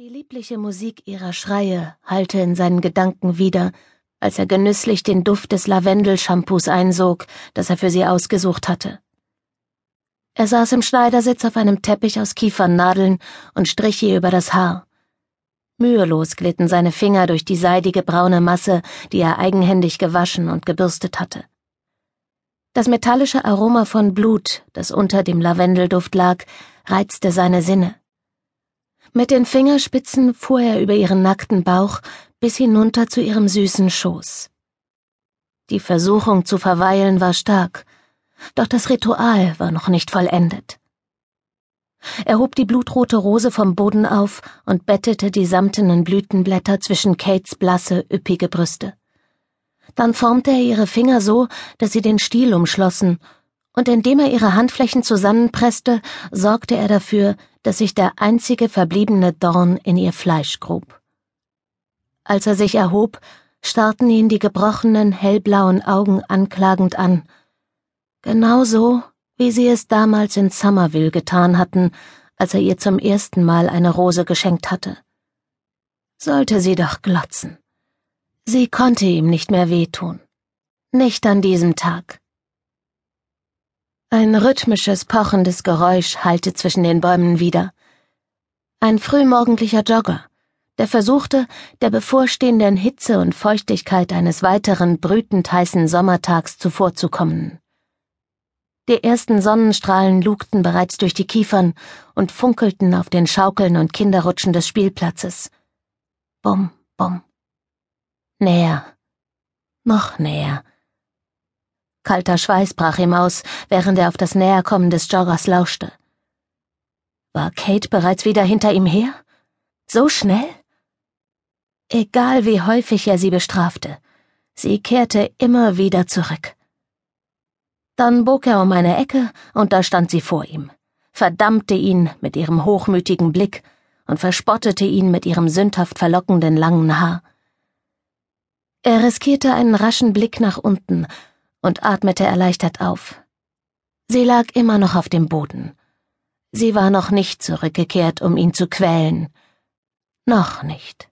Die liebliche Musik ihrer Schreie hallte in seinen Gedanken wieder, als er genüsslich den Duft des Lavendelshampoos einsog, das er für sie ausgesucht hatte. Er saß im Schneidersitz auf einem Teppich aus Kiefernadeln und strich ihr über das Haar. Mühelos glitten seine Finger durch die seidige braune Masse, die er eigenhändig gewaschen und gebürstet hatte. Das metallische Aroma von Blut, das unter dem Lavendelduft lag, reizte seine Sinne. Mit den Fingerspitzen fuhr er über ihren nackten Bauch bis hinunter zu ihrem süßen Schoß. Die Versuchung zu verweilen war stark, doch das Ritual war noch nicht vollendet. Er hob die blutrote Rose vom Boden auf und bettete die samtenen Blütenblätter zwischen Kates blasse, üppige Brüste. Dann formte er ihre Finger so, dass sie den Stiel umschlossen und indem er ihre Handflächen zusammenpresste, sorgte er dafür, dass sich der einzige verbliebene Dorn in ihr Fleisch grub. Als er sich erhob, starrten ihn die gebrochenen, hellblauen Augen anklagend an, genauso wie sie es damals in Somerville getan hatten, als er ihr zum ersten Mal eine Rose geschenkt hatte. Sollte sie doch glotzen. Sie konnte ihm nicht mehr wehtun. Nicht an diesem Tag. Ein rhythmisches, pochendes Geräusch hallte zwischen den Bäumen wieder. Ein frühmorgendlicher Jogger, der versuchte, der bevorstehenden Hitze und Feuchtigkeit eines weiteren brütend heißen Sommertags zuvorzukommen. Die ersten Sonnenstrahlen lugten bereits durch die Kiefern und funkelten auf den Schaukeln und Kinderrutschen des Spielplatzes. Bum, bum. Näher. Noch näher. Kalter Schweiß brach ihm aus, während er auf das Näherkommen des Joggers lauschte. War Kate bereits wieder hinter ihm her? So schnell? Egal wie häufig er sie bestrafte, sie kehrte immer wieder zurück. Dann bog er um eine Ecke, und da stand sie vor ihm, verdammte ihn mit ihrem hochmütigen Blick und verspottete ihn mit ihrem sündhaft verlockenden langen Haar. Er riskierte einen raschen Blick nach unten und atmete erleichtert auf. Sie lag immer noch auf dem Boden. Sie war noch nicht zurückgekehrt, um ihn zu quälen. Noch nicht.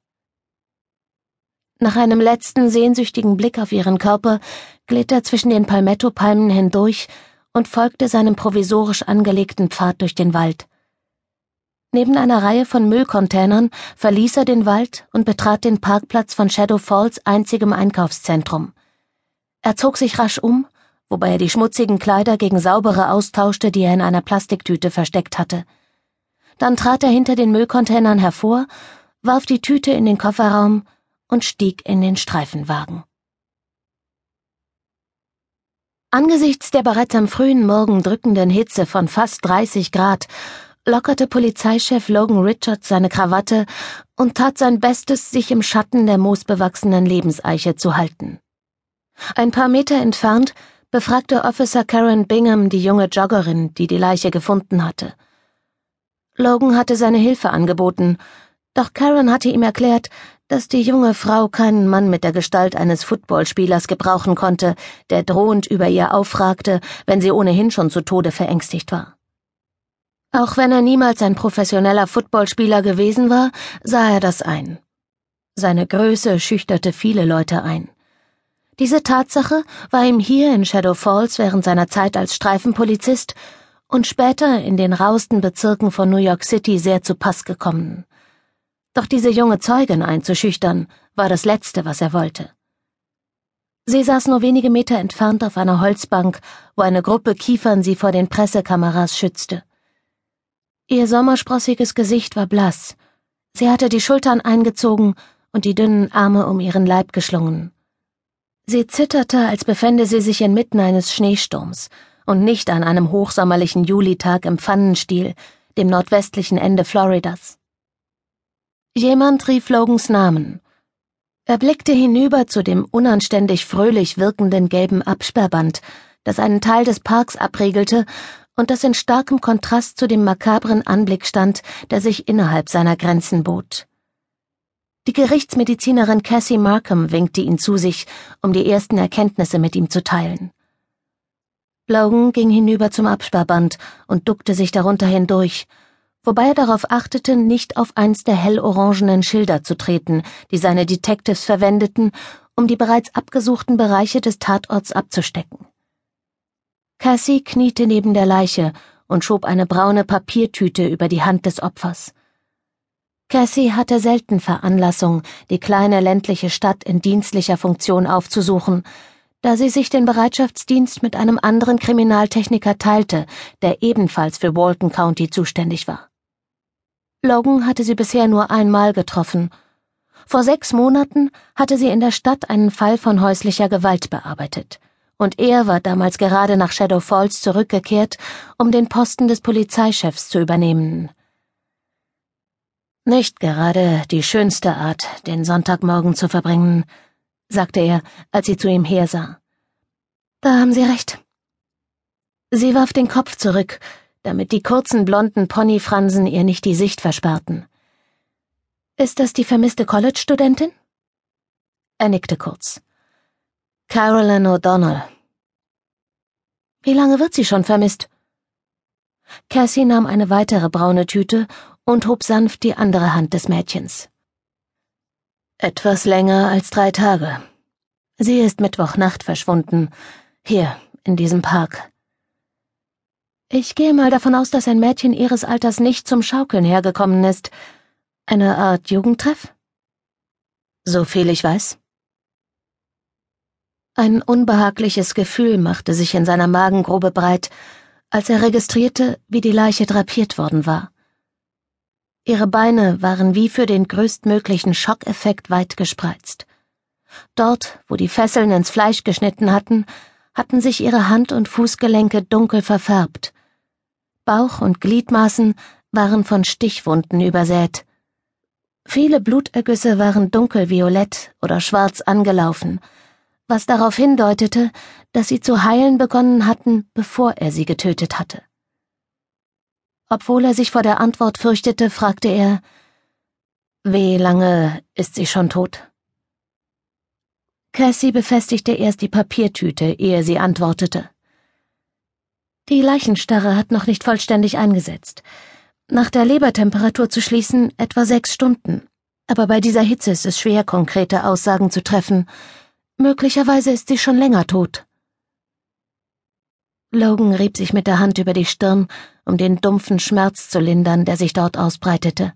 Nach einem letzten sehnsüchtigen Blick auf ihren Körper glitt er zwischen den Palmettopalmen hindurch und folgte seinem provisorisch angelegten Pfad durch den Wald. Neben einer Reihe von Müllcontainern verließ er den Wald und betrat den Parkplatz von Shadow Falls einzigem Einkaufszentrum. Er zog sich rasch um, wobei er die schmutzigen Kleider gegen saubere austauschte, die er in einer Plastiktüte versteckt hatte. Dann trat er hinter den Müllcontainern hervor, warf die Tüte in den Kofferraum und stieg in den Streifenwagen. Angesichts der bereits am frühen Morgen drückenden Hitze von fast 30 Grad lockerte Polizeichef Logan Richards seine Krawatte und tat sein Bestes, sich im Schatten der moosbewachsenen Lebenseiche zu halten. Ein paar Meter entfernt befragte Officer Karen Bingham die junge Joggerin, die die Leiche gefunden hatte. Logan hatte seine Hilfe angeboten, doch Karen hatte ihm erklärt, dass die junge Frau keinen Mann mit der Gestalt eines Footballspielers gebrauchen konnte, der drohend über ihr aufragte, wenn sie ohnehin schon zu Tode verängstigt war. Auch wenn er niemals ein professioneller Footballspieler gewesen war, sah er das ein. Seine Größe schüchterte viele Leute ein. Diese Tatsache war ihm hier in Shadow Falls während seiner Zeit als Streifenpolizist und später in den rausten Bezirken von New York City sehr zu Pass gekommen. Doch diese junge Zeugin einzuschüchtern, war das Letzte, was er wollte. Sie saß nur wenige Meter entfernt auf einer Holzbank, wo eine Gruppe Kiefern sie vor den Pressekameras schützte. Ihr sommersprossiges Gesicht war blass. Sie hatte die Schultern eingezogen und die dünnen Arme um ihren Leib geschlungen. Sie zitterte, als befände sie sich inmitten eines Schneesturms und nicht an einem hochsommerlichen Julitag im Pfannenstiel, dem nordwestlichen Ende Floridas. Jemand rief Logans Namen. Er blickte hinüber zu dem unanständig fröhlich wirkenden gelben Absperrband, das einen Teil des Parks abriegelte und das in starkem Kontrast zu dem makabren Anblick stand, der sich innerhalb seiner Grenzen bot. Die Gerichtsmedizinerin Cassie Markham winkte ihn zu sich, um die ersten Erkenntnisse mit ihm zu teilen. Logan ging hinüber zum Absperrband und duckte sich darunter hindurch, wobei er darauf achtete, nicht auf eins der hellorangenen Schilder zu treten, die seine Detectives verwendeten, um die bereits abgesuchten Bereiche des Tatorts abzustecken. Cassie kniete neben der Leiche und schob eine braune Papiertüte über die Hand des Opfers. Cassie hatte selten Veranlassung, die kleine ländliche Stadt in dienstlicher Funktion aufzusuchen, da sie sich den Bereitschaftsdienst mit einem anderen Kriminaltechniker teilte, der ebenfalls für Walton County zuständig war. Logan hatte sie bisher nur einmal getroffen. Vor sechs Monaten hatte sie in der Stadt einen Fall von häuslicher Gewalt bearbeitet, und er war damals gerade nach Shadow Falls zurückgekehrt, um den Posten des Polizeichefs zu übernehmen. Nicht gerade die schönste Art, den Sonntagmorgen zu verbringen, sagte er, als sie zu ihm hersah. Da haben Sie recht. Sie warf den Kopf zurück, damit die kurzen blonden Ponyfransen ihr nicht die Sicht versperrten. Ist das die vermisste College-Studentin? Er nickte kurz. Carolyn O'Donnell. Wie lange wird sie schon vermisst? Cassie nahm eine weitere braune Tüte und hob sanft die andere Hand des Mädchens. Etwas länger als drei Tage. Sie ist Mittwochnacht verschwunden, hier, in diesem Park. Ich gehe mal davon aus, dass ein Mädchen ihres Alters nicht zum Schaukeln hergekommen ist. Eine Art Jugendtreff? So viel ich weiß. Ein unbehagliches Gefühl machte sich in seiner Magengrube breit, als er registrierte, wie die Leiche drapiert worden war. Ihre Beine waren wie für den größtmöglichen Schockeffekt weit gespreizt. Dort, wo die Fesseln ins Fleisch geschnitten hatten, hatten sich ihre Hand- und Fußgelenke dunkel verfärbt. Bauch und Gliedmaßen waren von Stichwunden übersät. Viele Blutergüsse waren dunkelviolett oder schwarz angelaufen, was darauf hindeutete, dass sie zu heilen begonnen hatten, bevor er sie getötet hatte. Obwohl er sich vor der Antwort fürchtete, fragte er Wie lange ist sie schon tot? Cassie befestigte erst die Papiertüte, ehe sie antwortete. Die Leichenstarre hat noch nicht vollständig eingesetzt. Nach der Lebertemperatur zu schließen, etwa sechs Stunden. Aber bei dieser Hitze ist es schwer, konkrete Aussagen zu treffen. Möglicherweise ist sie schon länger tot. Logan rieb sich mit der Hand über die Stirn, um den dumpfen Schmerz zu lindern, der sich dort ausbreitete.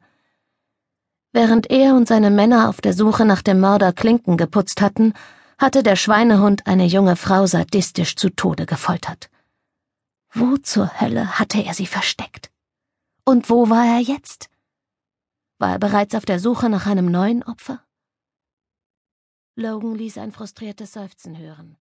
Während er und seine Männer auf der Suche nach dem Mörder Klinken geputzt hatten, hatte der Schweinehund eine junge Frau sadistisch zu Tode gefoltert. Wo zur Hölle hatte er sie versteckt? Und wo war er jetzt? War er bereits auf der Suche nach einem neuen Opfer? Logan ließ ein frustriertes Seufzen hören.